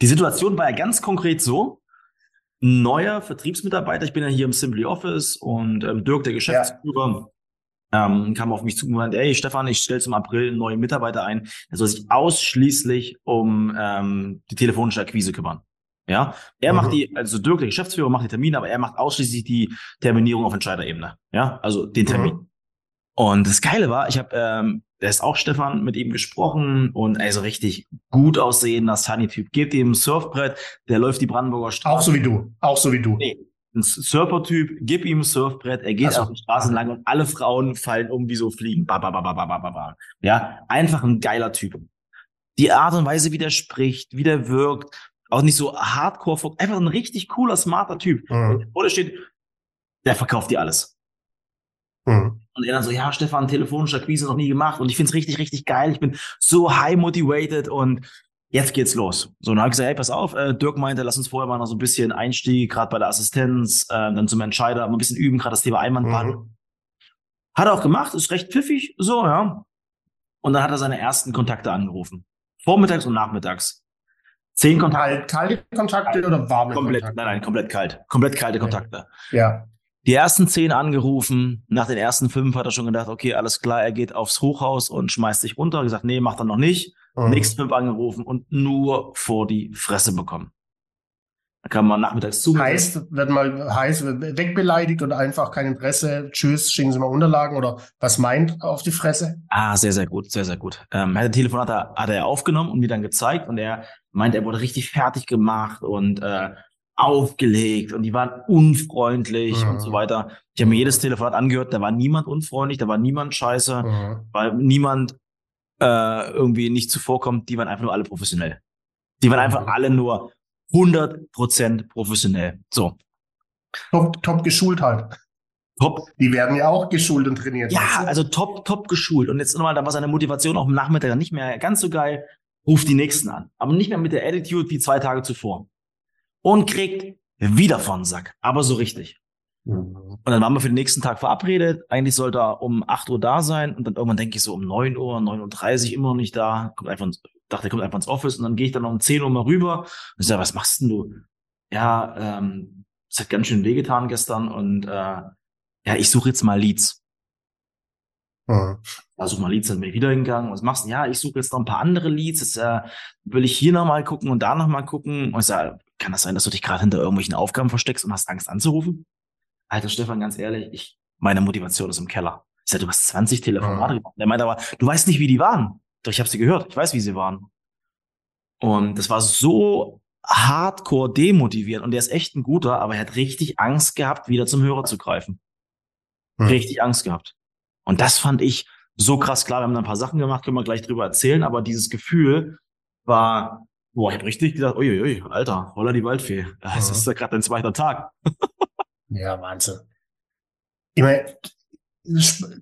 Die Situation war ja ganz konkret so. Ein neuer Vertriebsmitarbeiter, ich bin ja hier im Simply Office und ähm, Dirk, der Geschäftsführer, ja. ähm, kam auf mich zu und meinte, ey Stefan, ich stelle zum April einen neuen Mitarbeiter ein, der soll sich ausschließlich um ähm, die telefonische Akquise kümmern. Ja, er mhm. macht die, also Dirk, der Geschäftsführer, macht die Termine, aber er macht ausschließlich die Terminierung auf Entscheiderebene. Ja, also den Termin. Mhm. Und das Geile war, ich habe, ähm, der ist auch Stefan, mit ihm gesprochen und also richtig gut aussehender Sunny-Typ. Gebt ihm ein Surfbrett, der läuft die Brandenburger Straße. Auch so wie du, auch so wie du. Nee, ein Surfer-Typ, gib ihm ein Surfbrett, er geht so. auf die Straßen lang und alle Frauen fallen um wie so Fliegen. Ba, ba, ba, ba, ba, ba, ba. Ja, einfach ein geiler Typ. Die Art und Weise, wie der spricht, wie der wirkt, auch nicht so hardcore, einfach ein richtig cooler, smarter Typ. Mhm. Oder steht, der verkauft dir alles. Mhm. Und er dann so, ja, Stefan, telefonische Akquise noch nie gemacht und ich find's richtig, richtig geil. Ich bin so high motivated und jetzt geht's los. So, dann habe ich gesagt, hey, pass auf, äh, Dirk meinte, lass uns vorher mal noch so ein bisschen Einstieg, gerade bei der Assistenz, äh, dann zum Entscheider, mal ein bisschen üben, gerade das Thema Einwandband. Mhm. Hat er auch gemacht, ist recht pfiffig, so, ja. Und dann hat er seine ersten Kontakte angerufen. Vormittags und nachmittags. Zehn Kontakte. Kalt, kalte Kontakte oder warme komplett, Kontakte? Nein, nein, komplett kalt. Komplett kalte Kontakte. Ja. Die ersten zehn angerufen. Nach den ersten fünf hat er schon gedacht, okay, alles klar, er geht aufs Hochhaus und schmeißt sich runter. Gesagt, nee, macht er noch nicht. Mhm. Nächsten fünf angerufen und nur vor die Fresse bekommen. Da kann man nachmittags zu. Heißt, wird mal heißt, wegbeleidigt oder einfach kein Interesse, tschüss, schicken Sie mal Unterlagen oder was meint auf die Fresse? Ah, sehr, sehr gut, sehr, sehr gut. Ähm, hat Telefon hat er, hat er aufgenommen und mir dann gezeigt und er meint, er wurde richtig fertig gemacht und äh, aufgelegt und die waren unfreundlich mhm. und so mhm. weiter. Ich habe mir jedes Telefonat angehört, da war niemand unfreundlich, da war niemand scheiße, mhm. weil niemand äh, irgendwie nicht zuvorkommt, die waren einfach nur alle professionell. Die waren einfach mhm. alle nur 100% professionell. So. Top, top geschult halt. Top. Die werden ja auch geschult und trainiert. Ja, also top, top geschult. Und jetzt nochmal, da war seine Motivation auch am Nachmittag nicht mehr ganz so geil. Ruft die Nächsten an. Aber nicht mehr mit der Attitude wie zwei Tage zuvor. Und kriegt wieder von Sack. Aber so richtig. Mhm. Und dann waren wir für den nächsten Tag verabredet. Eigentlich sollte er um 8 Uhr da sein. Und dann irgendwann denke ich so um 9 Uhr, 9.30 Uhr immer noch nicht da. Kommt einfach, dachte, er kommt einfach ins Office. Und dann gehe ich dann um 10 Uhr mal rüber. Und ich sage, was machst denn du? Ja, ähm, es hat ganz schön wehgetan gestern. Und äh, ja, ich suche jetzt mal Leads. Mhm. Ja, such mal Leads, dann bin ich wieder hingegangen. Was machst du? Ja, ich suche jetzt noch ein paar andere Leads. Jetzt äh, will ich hier nochmal gucken und da nochmal gucken. Und ich sage, kann das sein, dass du dich gerade hinter irgendwelchen Aufgaben versteckst und hast Angst anzurufen? Alter Stefan, ganz ehrlich, ich, meine Motivation ist im Keller. Ich sag, du hast 20 Telefonate gemacht. Der meinte aber, du weißt nicht, wie die waren. Doch ich habe sie gehört. Ich weiß, wie sie waren. Und das war so hardcore demotiviert. Und der ist echt ein guter, aber er hat richtig Angst gehabt, wieder zum Hörer zu greifen. Hm. Richtig Angst gehabt. Und das fand ich so krass klar. Wir haben da ein paar Sachen gemacht, können wir gleich drüber erzählen, aber dieses Gefühl war, boah, ich habe richtig gedacht, uiuiui, Alter, holla die Waldfee. Das mhm. ist ja gerade dein zweiter Tag. Ja, Wahnsinn. Ich meine,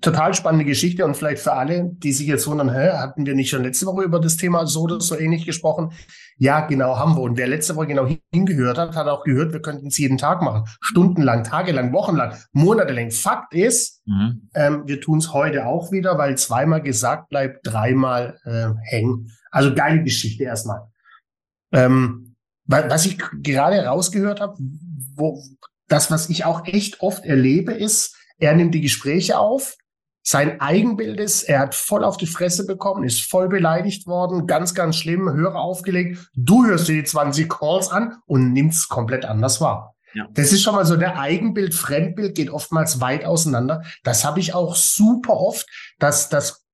total spannende Geschichte und vielleicht für alle, die sich jetzt wundern, hä, hatten wir nicht schon letzte Woche über das Thema so oder so ähnlich gesprochen? Ja, genau, haben wir. Und wer letzte Woche genau hingehört hat, hat auch gehört, wir könnten es jeden Tag machen. Stundenlang, tagelang, wochenlang, monatelang. Fakt ist, mhm. ähm, wir tun es heute auch wieder, weil zweimal gesagt bleibt, dreimal äh, hängen. Also geile Geschichte erstmal. Ähm, was ich gerade rausgehört habe, wo, das, was ich auch echt oft erlebe, ist, er nimmt die Gespräche auf. Sein Eigenbild ist, er hat voll auf die Fresse bekommen, ist voll beleidigt worden, ganz, ganz schlimm, Hörer aufgelegt. Du hörst dir die 20 Calls an und nimmst es komplett anders wahr. Ja. Das ist schon mal so, der Eigenbild, Fremdbild geht oftmals weit auseinander. Das habe ich auch super oft, dass, dass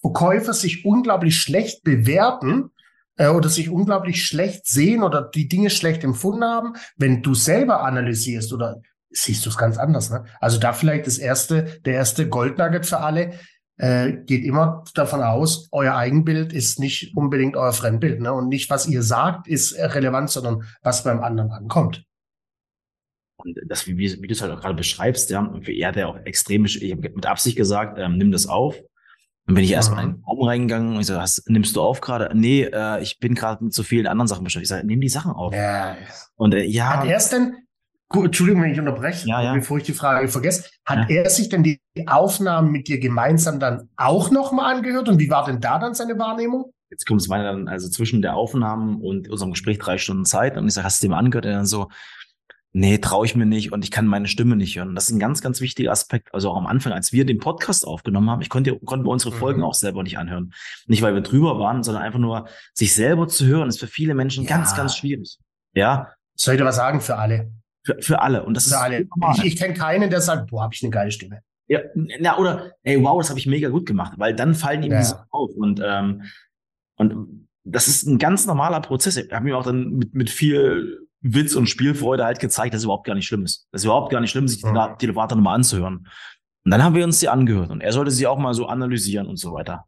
Verkäufer sich unglaublich schlecht bewerten, äh, oder sich unglaublich schlecht sehen oder die Dinge schlecht empfunden haben, wenn du selber analysierst oder siehst du es ganz anders. Ne? Also da vielleicht das erste, der erste Goldnugget für alle. Äh, geht immer davon aus, euer Eigenbild ist nicht unbedingt euer Fremdbild. Ne? Und nicht, was ihr sagt, ist relevant, sondern was beim anderen ankommt. Und das, wie, wie du es halt auch gerade beschreibst, ja, er hat ja auch extrem, ich habe mit Absicht gesagt, ähm, nimm das auf, und bin ich erstmal in den Raum reingegangen und ich so, was nimmst du auf gerade? Nee, äh, ich bin gerade mit so vielen anderen Sachen beschäftigt. Ich sage, nimm die Sachen auf. Ja. Und äh, ja. Hat er es denn, gut, Entschuldigung, wenn ich unterbreche, ja, ja. bevor ich die Frage vergesse, hat ja. er sich denn die Aufnahmen mit dir gemeinsam dann auch nochmal angehört und wie war denn da dann seine Wahrnehmung? jetzt kommt es weiter dann, also zwischen der Aufnahme und unserem Gespräch drei Stunden Zeit. Und ich sage, hast du mal angehört? Und dann so, nee, traue ich mir nicht und ich kann meine Stimme nicht hören. Das ist ein ganz, ganz wichtiger Aspekt. Also auch am Anfang, als wir den Podcast aufgenommen haben, ich konnte, konnten wir unsere Folgen mhm. auch selber nicht anhören. Nicht, weil wir drüber waren, sondern einfach nur, sich selber zu hören, ist für viele Menschen ja. ganz, ganz schwierig. Ja. Soll ich dir was sagen für alle? Für, für alle. Und das für ist alle. Ich, ich kenne keinen, der sagt, boah, habe ich eine geile Stimme. Ja, na, oder, ey, wow, das habe ich mega gut gemacht, weil dann fallen ihm ja. die Sachen auf. Und, ähm, und das ist ein ganz normaler Prozess. Ich habe mir auch dann mit, mit viel Witz und Spielfreude halt gezeigt, dass es überhaupt gar nicht schlimm ist. Das ist überhaupt gar nicht schlimm, sich die mhm. Telefonate nochmal anzuhören. Und dann haben wir uns sie angehört und er sollte sie auch mal so analysieren und so weiter.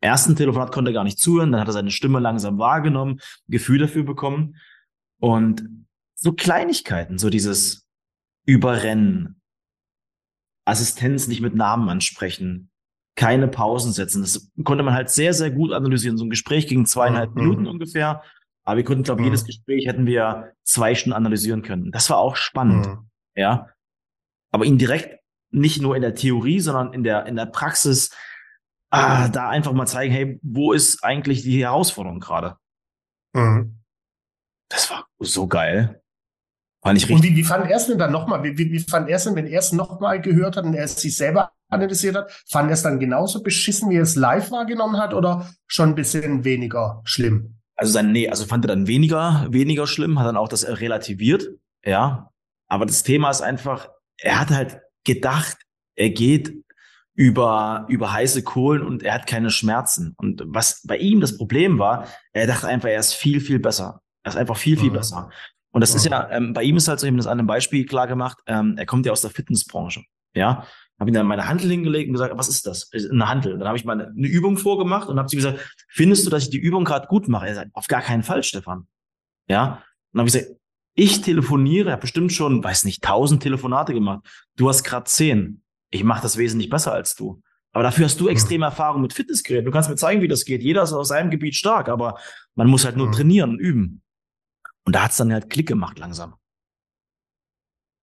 Im ersten Telefonat konnte er gar nicht zuhören, dann hat er seine Stimme langsam wahrgenommen, Gefühl dafür bekommen. Und so Kleinigkeiten, so dieses Überrennen, Assistenz nicht mit Namen ansprechen, keine Pausen setzen. Das konnte man halt sehr, sehr gut analysieren. So ein Gespräch ging zweieinhalb mhm. Minuten ungefähr. Aber wir konnten, glaube ich, mhm. jedes Gespräch hätten wir zwei Stunden analysieren können. Das war auch spannend. Mhm. Ja. Aber ihn direkt nicht nur in der Theorie, sondern in der, in der Praxis, ah, da einfach mal zeigen, hey, wo ist eigentlich die Herausforderung gerade? Mhm. Das war so geil. Fand ich richtig. Und wie, wie fand er es denn dann nochmal? Wie, wie, wie fand er es denn, wenn er es nochmal gehört hat und er es sich selber analysiert hat? Fand er es dann genauso beschissen, wie er es live wahrgenommen hat oder schon ein bisschen weniger schlimm? Also sein, nee, also fand er dann weniger, weniger schlimm, hat dann auch das relativiert, ja. Aber das Thema ist einfach, er hat halt gedacht, er geht über, über heiße Kohlen und er hat keine Schmerzen. Und was bei ihm das Problem war, er dachte einfach, er ist viel, viel besser. Er ist einfach viel, viel mhm. besser. Und das mhm. ist ja, ähm, bei ihm ist halt so, ich habe das an einem Beispiel klar gemacht, ähm, er kommt ja aus der Fitnessbranche. Ja, habe ihm dann meine Handel hingelegt und gesagt, was ist das? Eine Handel. Dann habe ich mal eine, eine, Übung vorgemacht und habe sie gesagt, findest du, dass ich die Übung gerade gut mache? Er sagt, auf gar keinen Fall, Stefan. Ja. Und dann habe ich gesagt, ich telefoniere, habe bestimmt schon, weiß nicht, tausend Telefonate gemacht. Du hast gerade zehn. Ich mache das wesentlich besser als du. Aber dafür hast du mhm. extreme Erfahrung mit Fitnessgeräten. Du kannst mir zeigen, wie das geht. Jeder ist aus seinem Gebiet stark, aber man muss halt nur trainieren und üben. Und da hat's dann halt Klick gemacht langsam.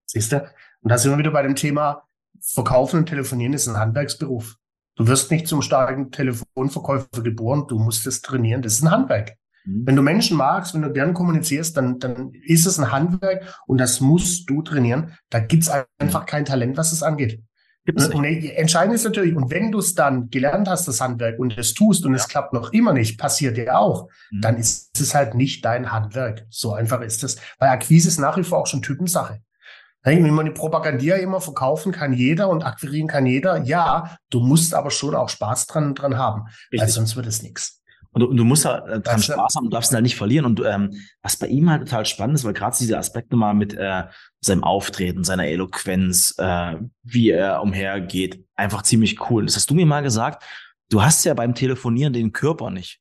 Siehst du? Und da sind wir wieder bei dem Thema, Verkaufen und Telefonieren ist ein Handwerksberuf. Du wirst nicht zum starken Telefonverkäufer geboren, du musst es trainieren. Das ist ein Handwerk. Mhm. Wenn du Menschen magst, wenn du gern kommunizierst, dann, dann ist es ein Handwerk und das musst du trainieren. Da gibt's einfach kein Talent, was es angeht. Gibt's und, entscheidend ist natürlich, und wenn du es dann gelernt hast, das Handwerk, und es tust und ja. es klappt noch immer nicht, passiert dir auch, mhm. dann ist es halt nicht dein Handwerk. So einfach ist es. Weil Akquise ist nach wie vor auch schon Typensache. Wenn man die Propaganda immer verkaufen kann jeder und akquirieren kann jeder, ja, du musst aber schon auch Spaß dran, dran haben, Richtig. weil sonst wird es nichts. Und du, du musst da äh, dran Spaß haben, du darfst ihn halt nicht verlieren. Und ähm, was bei ihm halt total spannend ist, weil gerade diese Aspekte mal mit äh, seinem Auftreten, seiner Eloquenz, äh, wie er umhergeht, einfach ziemlich cool. Das hast du mir mal gesagt, du hast ja beim Telefonieren den Körper nicht.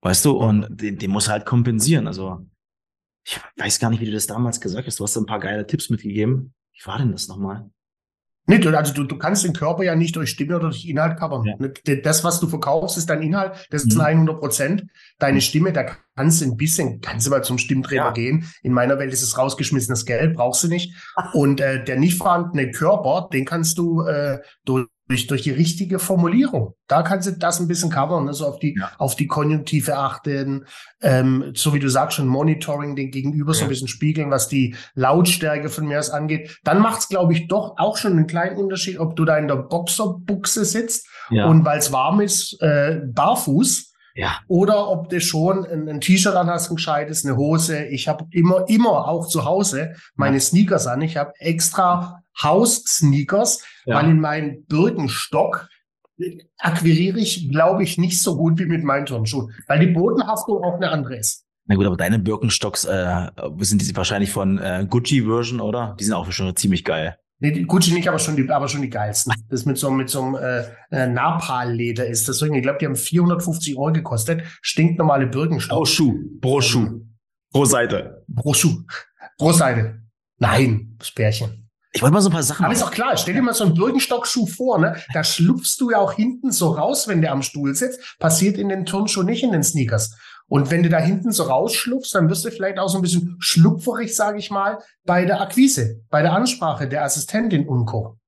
Weißt du, und den, den muss halt kompensieren. Also ich weiß gar nicht, wie du das damals gesagt hast. Du hast ein paar geile Tipps mitgegeben. Wie war denn das nochmal? Nicht, also du, du kannst den Körper ja nicht durch Stimme oder durch Inhalt covern. Ja. Das, was du verkaufst, ist dein Inhalt, das ist mhm. 100 Prozent. Deine Stimme, da kannst du ein bisschen, kannst du mal zum Stimmtrainer ja. gehen. In meiner Welt ist es rausgeschmissenes Geld, brauchst du nicht. Und äh, der nicht vorhandene Körper, den kannst du äh, durch durch, durch die richtige Formulierung. Da kannst du das ein bisschen covern, also auf die, ja. auf die Konjunktive achten, ähm, so wie du sagst, schon Monitoring den Gegenüber ja. so ein bisschen spiegeln, was die Lautstärke von mir aus angeht. Dann macht es, glaube ich, doch auch schon einen kleinen Unterschied, ob du da in der Boxerbuchse sitzt ja. und weil es warm ist, äh, barfuß. Ja. Oder ob du schon ein, ein T-Shirt an hast, ein gescheites, eine Hose. Ich habe immer, immer auch zu Hause meine Sneakers an. Ich habe extra House-Sneakers, ja. weil in meinen Birkenstock akquiriere ich, glaube ich, nicht so gut wie mit meinen Turnschuhen, weil die Bodenhaftung auch eine andere ist. Na gut, aber deine Birkenstocks äh, sind die wahrscheinlich von äh, Gucci-Version, oder? Die sind auch schon ziemlich geil. Nee, die Gucci nicht, aber schon die, aber schon die geilsten. Das mit so, mit so einem äh, äh Napal-Leder ist. Deswegen, ich glaube, die haben 450 Euro gekostet. Stinknormale Birkenstock. Pro Schuh. Pro Schuh. Pro Seite. Pro Schuh. Pro Seite. Nein, das Bärchen. Ich wollte mal so ein paar Sachen. Aber ist auch klar, stell dir mal so einen Birkenstockschuh vor, ne? Da schlupfst du ja auch hinten so raus, wenn der am Stuhl sitzt. Passiert in den Turnschuhen nicht in den Sneakers. Und wenn du da hinten so rausschlupfst, dann wirst du vielleicht auch so ein bisschen schlupferig, sage ich mal, bei der Akquise, bei der Ansprache der Assistentin und Co.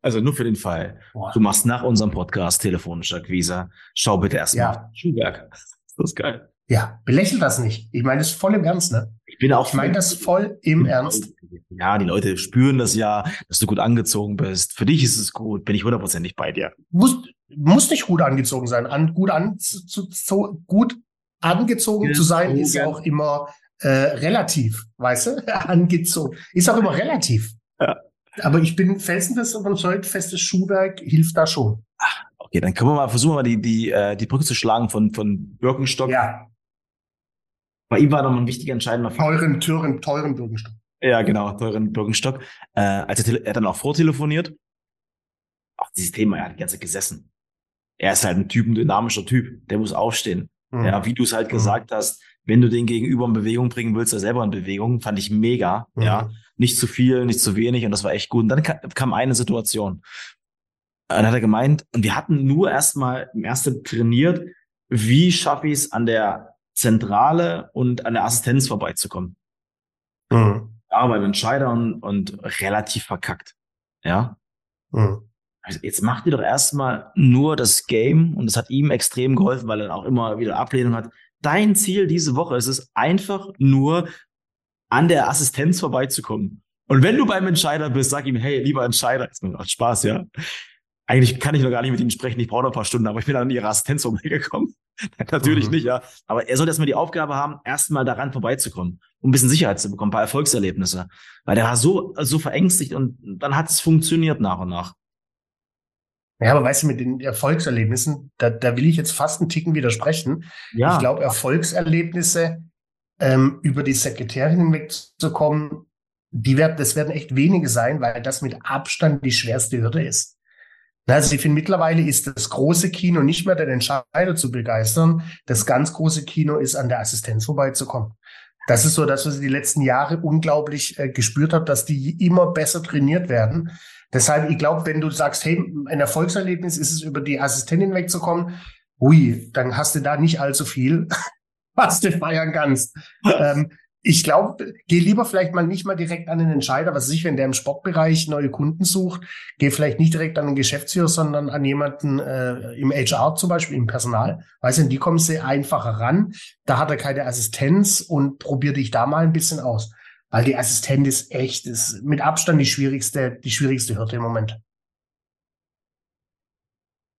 Also nur für den Fall. Boah. Du machst nach unserem Podcast telefonische Akquise. Schau bitte erstmal Ja. Schuhwerk. Das ist geil. Ja, belächelt das nicht. Ich meine das voll im Ernst, ne? Ich bin auch Ich meine das voll im Ernst. Ja, die Leute spüren das ja, dass du gut angezogen bist. Für dich ist es gut. Bin ich hundertprozentig bei dir. Muss, muss nicht gut angezogen sein. An, gut, an, zu, zu, gut angezogen zu sein ist auch immer äh, relativ, weißt du? angezogen. Ist auch immer relativ. Ja. Aber ich bin felsenfest überzeugt, festes Schuhwerk hilft da schon. Okay, dann können wir mal versuchen, mal die, die, äh, die Brücke zu schlagen von, von Birkenstock. Ja, Bei ihm war nochmal ein wichtiger entscheidender Faktor. teuren, teuren, teuren Birkenstock. Ja, genau, teuren Birkenstock. Äh, als er, er hat dann auch vortelefoniert. Auch dieses Thema, er hat die ganze Zeit gesessen. Er ist halt ein Typ, ein dynamischer Typ. Der muss aufstehen. Mhm. Ja, wie du es halt Mhm. gesagt hast, wenn du den Gegenüber in Bewegung bringen willst, er selber in Bewegung, fand ich mega. Mhm. Ja, nicht zu viel, nicht zu wenig und das war echt gut. Und dann ka- kam eine Situation. Dann hat er gemeint, und wir hatten nur erstmal im ersten trainiert, wie schaffe ich es an der Zentrale und an der Assistenz vorbeizukommen. Mhm. Ja, beim Entscheider und, und relativ verkackt. Ja. Mhm. Also jetzt macht ihr doch erstmal nur das Game und das hat ihm extrem geholfen, weil er auch immer wieder Ablehnung hat. Dein Ziel diese Woche ist es einfach nur an der Assistenz vorbeizukommen. Und wenn du beim Entscheider bist, sag ihm, hey, lieber Entscheider, jetzt macht Spaß, ja. Eigentlich kann ich noch gar nicht mit ihm sprechen, ich brauche noch ein paar Stunden, aber ich bin dann an ihre Assistenz vorbeigekommen. Natürlich Mhm. nicht, ja. Aber er sollte erstmal die Aufgabe haben, erstmal daran vorbeizukommen, um ein bisschen Sicherheit zu bekommen, ein paar Erfolgserlebnisse. Weil der war so, so verängstigt und dann hat es funktioniert nach und nach. Ja, aber weißt du, mit den Erfolgserlebnissen, da, da will ich jetzt fast einen Ticken widersprechen. Ja. Ich glaube, Erfolgserlebnisse ähm, über die Sekretärin hinwegzukommen, die werden, das werden echt wenige sein, weil das mit Abstand die schwerste Hürde ist. Also ich finde, mittlerweile ist das große Kino nicht mehr den Entscheider zu begeistern. Das ganz große Kino ist, an der Assistenz vorbeizukommen. Das ist so das, was ich die letzten Jahre unglaublich äh, gespürt habe, dass die immer besser trainiert werden. Deshalb, ich glaube, wenn du sagst, hey, ein Erfolgserlebnis ist es, über die Assistentin wegzukommen, ui, dann hast du da nicht allzu viel, was du feiern kannst. ähm, ich glaube, geh lieber vielleicht mal nicht mal direkt an den Entscheider, was weiß ich, wenn der im Sportbereich neue Kunden sucht, geh vielleicht nicht direkt an den Geschäftsführer, sondern an jemanden äh, im HR zum Beispiel, im Personal. Weißt du, die kommen sehr einfacher ran. Da hat er keine Assistenz und probier dich da mal ein bisschen aus. Weil die Assistenz ist echt, ist mit Abstand die schwierigste, die schwierigste Hürde im Moment.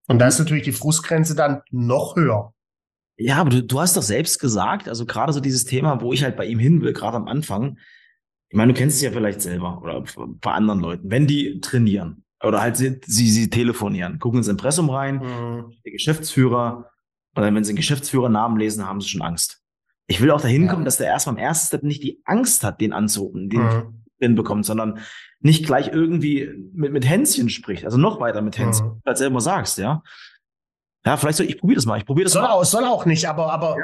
Und da ist natürlich die Frustgrenze dann noch höher. Ja, aber du, du hast doch selbst gesagt, also gerade so dieses Thema, wo ich halt bei ihm hin will, gerade am Anfang. Ich meine, du kennst es ja vielleicht selber oder bei anderen Leuten, wenn die trainieren oder halt sie, sie, sie telefonieren, gucken ins Impressum rein, Mhm. der Geschäftsführer, und dann, wenn sie den Geschäftsführernamen lesen, haben sie schon Angst. Ich will auch dahin Ja. kommen, dass der erstmal im ersten Step nicht die Angst hat, den anzurufen, den Mhm. hinbekommt, sondern nicht gleich irgendwie mit, mit Hänschen spricht, also noch weiter mit Hänschen, Mhm. du halt selber sagst, ja. Ja, vielleicht soll ich probiere das mal. Ich probiere das Soll mal. auch, soll auch nicht, aber, aber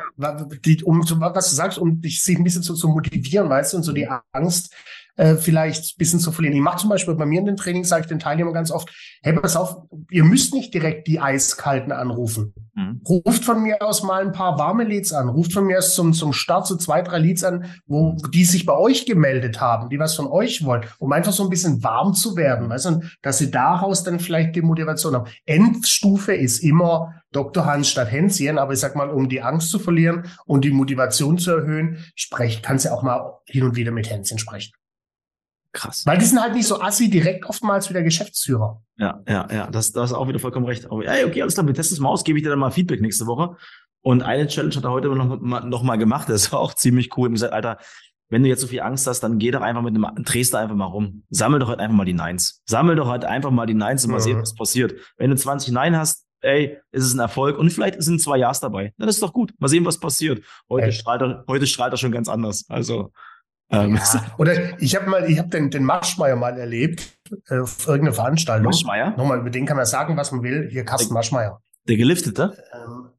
die, um so was du sagst, um dich sich ein bisschen zu, zu motivieren, weißt du, und so die Angst äh, vielleicht ein bisschen zu verlieren. Ich mache zum Beispiel bei mir in den Trainings, sage ich den Teilnehmern ganz oft, hey, pass auf, ihr müsst nicht direkt die Eiskalten anrufen. Mhm. Ruft von mir aus mal ein paar warme Leads an. Ruft von mir aus zum, zum Start so zwei, drei Leads an, wo die sich bei euch gemeldet haben, die was von euch wollen, um einfach so ein bisschen warm zu werden, weißt du, und dass sie daraus dann vielleicht die Motivation haben. Endstufe ist immer Dr. Hans statt Hänschen, aber ich sag mal, um die Angst zu verlieren und die Motivation zu erhöhen, sprecht, kannst du auch mal hin und wieder mit Hänschen sprechen. Krass. Weil die sind halt nicht so assi direkt oftmals wie der Geschäftsführer. Ja, ja, ja, das, das ist auch wieder vollkommen recht. Aber, ey, okay, alles klar, wir testen es mal aus, gebe ich dir dann mal Feedback nächste Woche. Und eine Challenge hat er heute noch mal, noch mal gemacht, das war auch ziemlich cool. Ich gesagt, Alter, wenn du jetzt so viel Angst hast, dann geh doch einfach mit einem, drehst du einfach mal rum. Sammel doch halt einfach mal die Nines. Sammel doch halt einfach mal die Nines und mal Mhm. sehen, was passiert. Wenn du 20 Nein hast, ey, ist es ein Erfolg und vielleicht sind zwei Ja's dabei. Dann ist doch gut. Mal sehen, was passiert. Heute Echt? strahlt er, heute strahlt er schon ganz anders. Also, ähm, Ja. Oder ich habe mal, ich habe den, den Maschmeier mal erlebt äh, auf irgendeiner Veranstaltung. Maschmeyer, Nochmal, über den kann man sagen, was man will. Hier Carsten Maschmeier. der Geliftete. Ähm,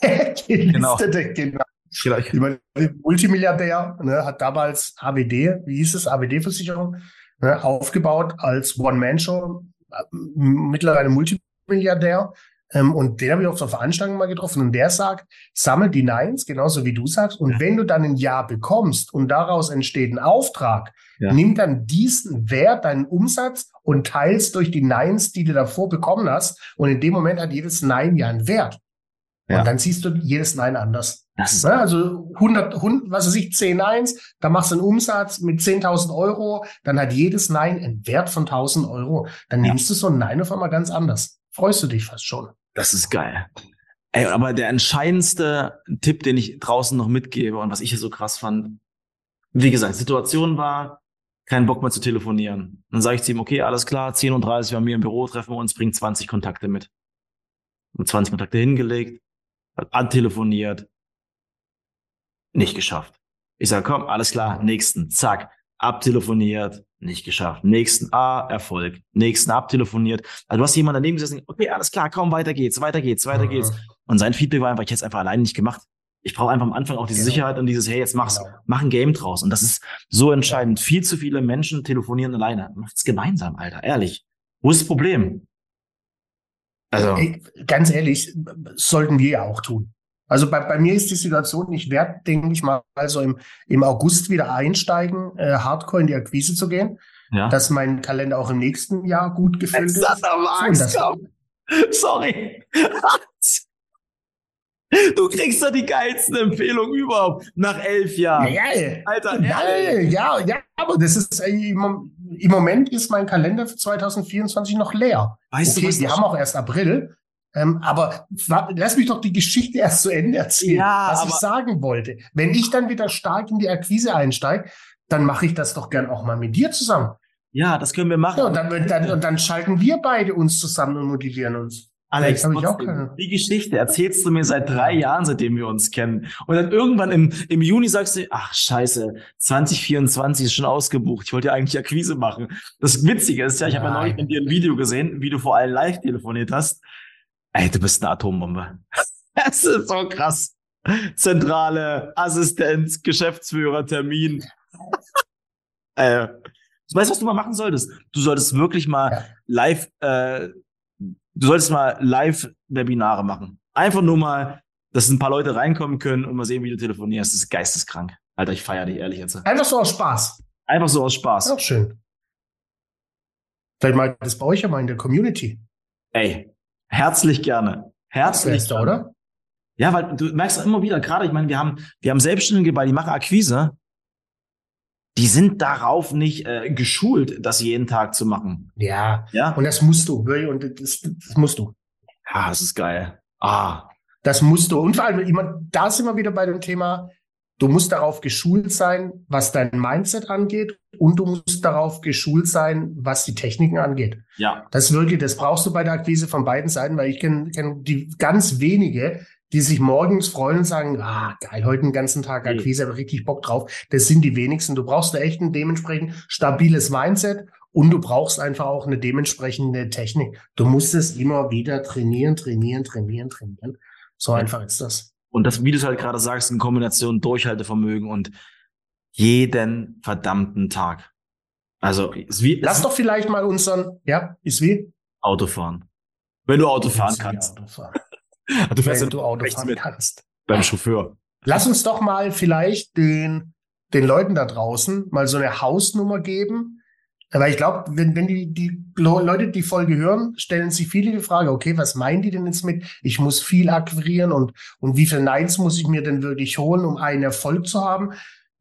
gelistete, genau. Genau. Ich meine, Multimilliardär, ne, hat damals AWD, wie hieß es, AWD-Versicherung, ne, aufgebaut als One-Man-Show, äh, mittlerweile Multimilliardär, Ähm, und den habe ich auf der Veranstaltung mal getroffen. Und der sagt, sammel die Nines, genauso wie du sagst. Und ja. wenn du dann ein Ja bekommst und daraus entsteht ein Auftrag, ja. nimm dann diesen Wert, deinen Umsatz und teils durch die Nines, die du davor bekommen hast. Und in dem Moment hat jedes Nein ja einen Wert. Ja. Und dann siehst du jedes Nein anders. Ja, also 100, 100, was weiß ich, 10 Neins, da machst du einen Umsatz mit 10.000 Euro, dann hat jedes Nein einen Wert von 1.000 Euro. Dann nimmst du so ein Nein auf einmal ganz anders. Freust du dich fast schon. Das ist geil. Ey, aber der entscheidendste Tipp, den ich draußen noch mitgebe und was ich hier so krass fand, wie gesagt, Situation war, keinen Bock mehr zu telefonieren. Dann sage ich zu ihm, okay, alles klar, 10.30 Uhr bei mir im Büro, treffen wir uns, bring 20 Kontakte mit. Und 20 Kontakte hingelegt, hat antelefoniert, nicht geschafft. Ich sage, komm, alles klar, nächsten, zack, abtelefoniert, nicht geschafft. Nächsten, ah, Erfolg. Nächsten abtelefoniert. Also du hast jemanden daneben gesessen, okay, alles klar, komm, weiter geht's, weiter geht's, weiter mhm. geht's. Und sein Feedback war einfach, ich hätte es einfach alleine nicht gemacht. Ich brauche einfach am Anfang auch diese genau. Sicherheit und dieses, hey, jetzt mach's, genau. mach ein Game draus. Und das ist so entscheidend. Ja. Viel zu viele Menschen telefonieren alleine. Macht's gemeinsam, Alter, ehrlich. Wo ist das Problem? Also. Ey, ganz ehrlich, sollten wir ja auch tun. Also bei, bei mir ist die Situation, ich werde, denke ich mal, also im, im August wieder einsteigen, äh, hardcore in die Akquise zu gehen. Ja. Dass mein Kalender auch im nächsten Jahr gut gefüllt ist. Angst Sorry. Du kriegst doch die geilsten Empfehlungen überhaupt nach elf Jahren. Ja, ja. Alter, ja, ja, ja, aber das ist äh, im, im Moment ist mein Kalender für 2024 noch leer. Weißt okay, du, was wir haben auch erst April, ähm, aber lass mich doch die Geschichte erst zu Ende erzählen, ja, was ich sagen wollte. Wenn ich dann wieder stark in die Akquise einsteige, dann mache ich das doch gern auch mal mit dir zusammen. Ja, das können wir machen. Ja, und, dann, dann, und dann schalten wir beide uns zusammen und motivieren uns. Alex, trotzdem, die Geschichte erzählst du mir seit drei Jahren, seitdem wir uns kennen. Und dann irgendwann im, im Juni sagst du, ach scheiße, 2024 ist schon ausgebucht. Ich wollte ja eigentlich Akquise machen. Das Witzige ist ja, ich habe ja neulich mit dir ein Video gesehen, wie du vor allem live telefoniert hast. Ey, du bist eine Atombombe. Das ist so krass. Zentrale, Assistenz, Geschäftsführer, Termin. äh, du weißt, was du mal machen solltest? Du solltest wirklich mal ja. live, äh, du solltest mal Live-Webinare machen. Einfach nur mal, dass ein paar Leute reinkommen können und mal sehen, wie du telefonierst. Das ist geisteskrank. Alter, ich feiere dich ehrlich jetzt. Einfach so aus Spaß. Einfach so aus Spaß. Auch schön. Vielleicht mal das bei euch ja mal in der Community. Ey, Herzlich gerne. Herzlich gerne. oder? Ja, weil du merkst immer wieder, gerade, ich meine, wir haben, wir haben Selbstständige bei, die machen Akquise. Die sind darauf nicht äh, geschult, das jeden Tag zu machen. Ja. Ja. Und das musst du. Und das, das musst du. Ja, das ist geil. Ah. Das musst du. Und vor allem, immer, da sind wir wieder bei dem Thema, Du musst darauf geschult sein, was dein Mindset angeht und du musst darauf geschult sein, was die Techniken angeht. Ja. Das wirklich, das brauchst du bei der Akquise von beiden Seiten, weil ich kenne kenn die ganz wenige, die sich morgens freuen und sagen, ah, geil, heute den ganzen Tag Akquise, habe richtig Bock drauf. Das sind die wenigsten. Du brauchst da echt ein dementsprechend stabiles Mindset und du brauchst einfach auch eine dementsprechende Technik. Du musst es immer wieder trainieren, trainieren, trainieren, trainieren. So einfach ist das. Und das, wie du es halt gerade sagst, in Kombination Durchhaltevermögen und jeden verdammten Tag. Also, ist wie, lass doch vielleicht mal unseren, ja, ist wie? Autofahren. Wenn du Auto fahren kannst. Autofahren. du fährst Wenn du Auto fahren kannst. Beim Chauffeur. Lass uns doch mal vielleicht den, den Leuten da draußen mal so eine Hausnummer geben, weil ich glaube, wenn, wenn die, die Leute die Folge hören, stellen sich viele die Frage, okay, was meinen die denn jetzt mit, ich muss viel akquirieren und, und wie viel Neins muss ich mir denn wirklich holen, um einen Erfolg zu haben?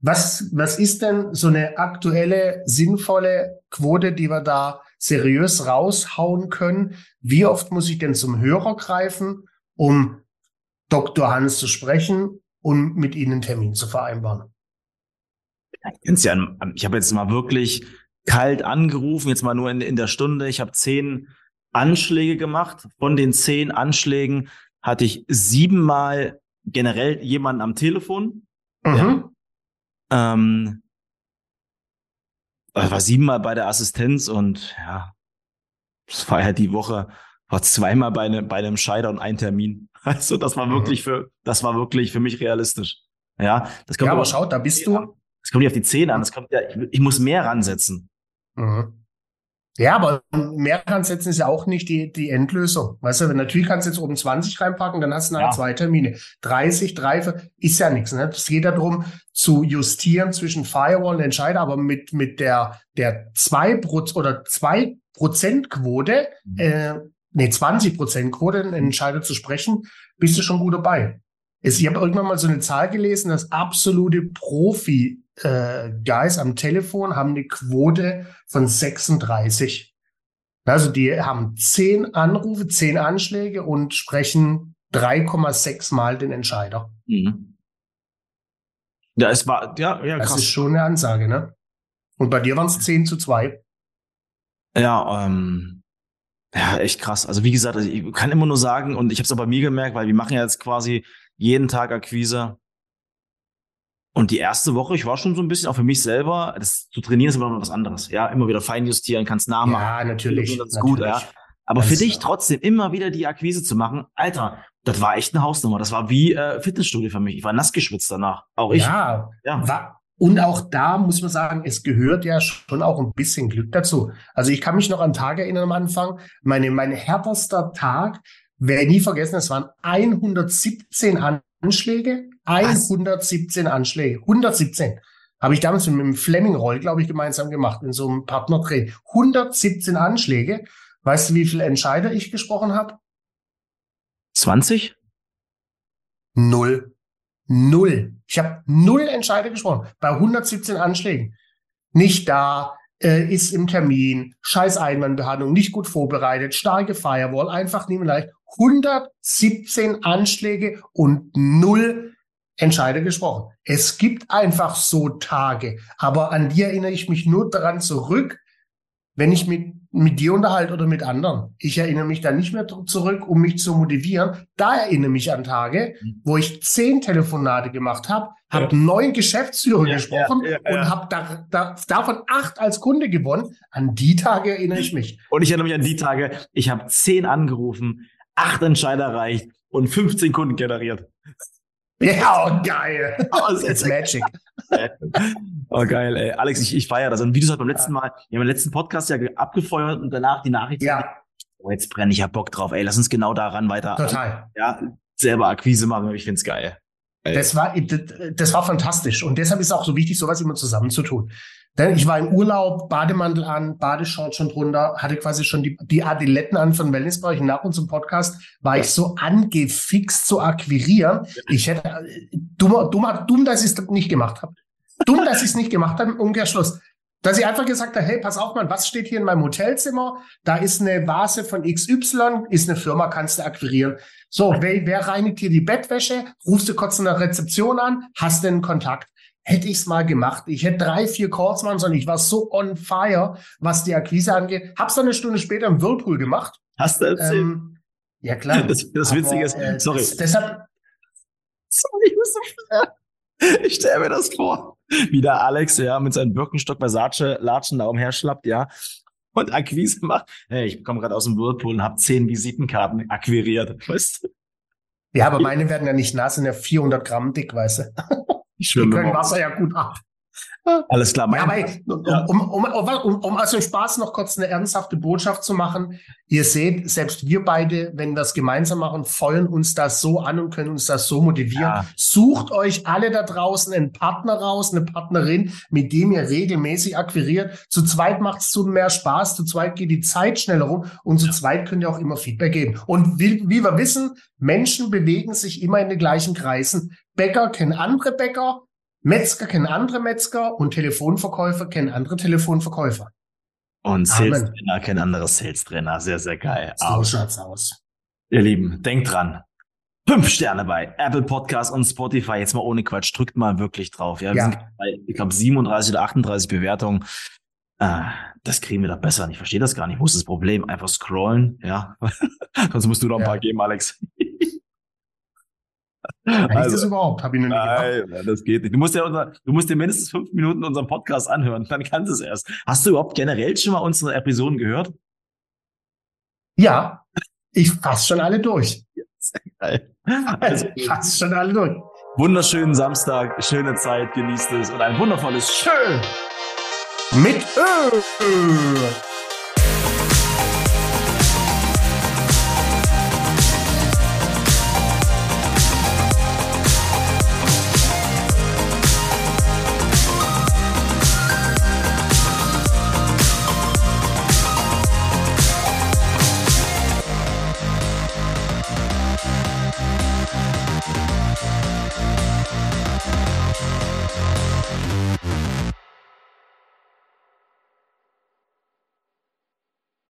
Was, was ist denn so eine aktuelle, sinnvolle Quote, die wir da seriös raushauen können? Wie oft muss ich denn zum Hörer greifen, um Dr. Hans zu sprechen und mit Ihnen einen Termin zu vereinbaren? Ich habe jetzt mal wirklich kalt angerufen, jetzt mal nur in, in der Stunde. Ich habe zehn Anschläge gemacht. Von den zehn Anschlägen hatte ich siebenmal generell jemanden am Telefon. Mhm. Ja. Ähm, war siebenmal bei der Assistenz und ja, das war ja die Woche, war zweimal bei, ne, bei einem Scheider und ein Termin. Also das war mhm. wirklich für, das war wirklich für mich realistisch. Ja, das kommt ja, aber schaut, da bist du. Das kommt nicht auf die Zähne an. Das kommt ja, ich, ich muss mehr ransetzen. Mhm. Ja, aber mehr ransetzen ist ja auch nicht die, die Endlösung. Weißt du, wenn natürlich kannst du jetzt oben 20 reinpacken, dann hast du nachher ja. zwei Termine. 30, 3, ist ja nichts. Ne? Es geht ja darum, zu justieren zwischen Firewall und Entscheider, aber mit, mit der, der 2% oder 2 Prozent Quote, mhm. äh, nee, 20 Prozent Quote, einen Entscheider zu sprechen, bist du schon gut dabei. Ich habe irgendwann mal so eine Zahl gelesen, dass absolute Profi äh, Guys am Telefon haben eine Quote von 36. Also die haben zehn Anrufe, zehn Anschläge und sprechen 3,6 Mal den Entscheider. Mhm. Ja, es war, ja, ja, krass. Das ist schon eine Ansage, ne? Und bei dir waren es 10 zu 2. Ja, ähm, ja, echt krass. Also wie gesagt, also ich kann immer nur sagen, und ich habe es auch bei mir gemerkt, weil wir machen ja jetzt quasi jeden Tag Akquise. Und die erste Woche, ich war schon so ein bisschen, auch für mich selber, das zu trainieren ist immer noch was anderes. Ja, immer wieder feinjustieren, kannst nachmachen. Ja, natürlich. Das ist gut, ja. Aber das für dich trotzdem immer wieder die Akquise zu machen, Alter, das war echt eine Hausnummer. Das war wie äh, Fitnessstudio für mich. Ich war nass geschwitzt danach. Auch ich. Ja, ja. War, und auch da muss man sagen, es gehört ja schon auch ein bisschen Glück dazu. Also ich kann mich noch an Tage erinnern am Anfang. Meine, mein härterster Tag, werde nie vergessen, es waren 117 Anschläge. 117 Was? Anschläge. 117. Habe ich damals mit dem Fleming Roll, glaube ich, gemeinsam gemacht, in so einem Partnertraining. 117 Anschläge. Weißt du, wie viele Entscheider ich gesprochen habe? 20? Null. Null. Ich habe null Entscheider gesprochen bei 117 Anschlägen. Nicht da, äh, ist im Termin, scheiß Einwandbehandlung, nicht gut vorbereitet, starke Firewall, einfach nehmen leicht. 117 Anschläge und null Entscheider gesprochen. Es gibt einfach so Tage, aber an die erinnere ich mich nur daran zurück, wenn ich mit, mit dir unterhalte oder mit anderen. Ich erinnere mich da nicht mehr zurück, um mich zu motivieren. Da erinnere mich an Tage, mhm. wo ich zehn Telefonate gemacht habe, habe ja. neun Geschäftsführer ja, gesprochen ja, und habe da, da, davon acht als Kunde gewonnen. An die Tage erinnere ich mich. Und ich erinnere mich an die Tage, ich habe zehn angerufen, acht Entscheider erreicht und 15 Kunden generiert. Ja, oh, geil. Oh, das ist Magic. Oh, geil, ey. Alex, ich, ich feiere das. Und wie du es halt beim letzten Mal, wir haben den letzten Podcast ja abgefeuert und danach die Nachricht. Ja. Oh, jetzt brenne ich ja Bock drauf, ey. Lass uns genau daran weiter. Total. Ja, selber Akquise machen. Ich find's geil. Das war, das war fantastisch. Und deshalb ist es auch so wichtig, sowas immer zusammenzutun. Denn ich war im Urlaub, Bademantel an, Badeshort schon drunter, hatte quasi schon die, die Adiletten an von Wellnessbereich. Nach unserem Podcast war ich so angefixt zu akquirieren. Ich hätte, dumm, dumm, dumm dass ich es nicht gemacht habe. Dumm, dass ich es nicht gemacht habe, im Umkehrschluss. Dass ich einfach gesagt habe, hey, pass auf, Mann, was steht hier in meinem Hotelzimmer? Da ist eine Vase von XY, ist eine Firma, kannst du akquirieren. So, wer, wer reinigt hier die Bettwäsche? Rufst du kurz in der Rezeption an, hast du einen Kontakt. Hätte ich es mal gemacht. Ich hätte drei, vier Calls machen sollen. Ich war so on fire, was die Akquise angeht. Hab's dann eine Stunde später im Whirlpool gemacht. Hast du erzählt? Ähm, ja, klar. Das, das Witzige ist, äh, sorry. Deshalb, sorry, ich muss so Ich stelle mir das vor wie der Alex, ja, mit seinem Birkenstock Versace Latschen da umherschlappt, ja, und Akquise macht. Hey, ich komme gerade aus dem Whirlpool und habe zehn Visitenkarten akquiriert, weißt du? Ja, aber meine werden ja nicht nass, sind ja 400 Gramm dick, weißt du? Ich Die können Wasser ja gut ab. Alles klar. Ja, aber um, um, um, um, aus dem Spaß noch kurz eine ernsthafte Botschaft zu machen. Ihr seht, selbst wir beide, wenn wir es gemeinsam machen, feuern uns das so an und können uns das so motivieren. Ja. Sucht euch alle da draußen einen Partner raus, eine Partnerin, mit dem ihr regelmäßig akquiriert. Zu zweit macht es zu mehr Spaß, zu zweit geht die Zeit schneller rum und zu ja. zweit könnt ihr auch immer Feedback geben. Und wie, wie wir wissen, Menschen bewegen sich immer in den gleichen Kreisen. Bäcker kennen andere Bäcker, Metzger kennen andere Metzger und Telefonverkäufer kennen andere Telefonverkäufer. Und Sales Trainer kennen andere Sales Trainer. Sehr, sehr geil. So Aber, schaut's aus. Ihr Lieben, denkt dran. Fünf Sterne bei Apple Podcast und Spotify. Jetzt mal ohne Quatsch. Drückt mal wirklich drauf. Ja, wir ja. sind bei, ich glaube, 37 oder 38 Bewertungen. Äh, das kriegen wir doch besser. Ich verstehe das gar nicht. Wo ist das Problem? Einfach scrollen. Ja. Sonst musst du noch ein ja. paar geben, Alex. Kann also, ich das überhaupt? Habe ich noch nie nein, gemacht. das geht nicht. Du musst ja unser, du musst dir mindestens fünf Minuten unseren Podcast anhören, dann kannst du es erst. Hast du überhaupt generell schon mal unsere Episoden gehört? Ja, ich fasse schon alle durch. Sehr geil. Also, ich fasse schon alle durch. Wunderschönen Samstag, schöne Zeit, genießt es und ein wundervolles Schön mit Ö.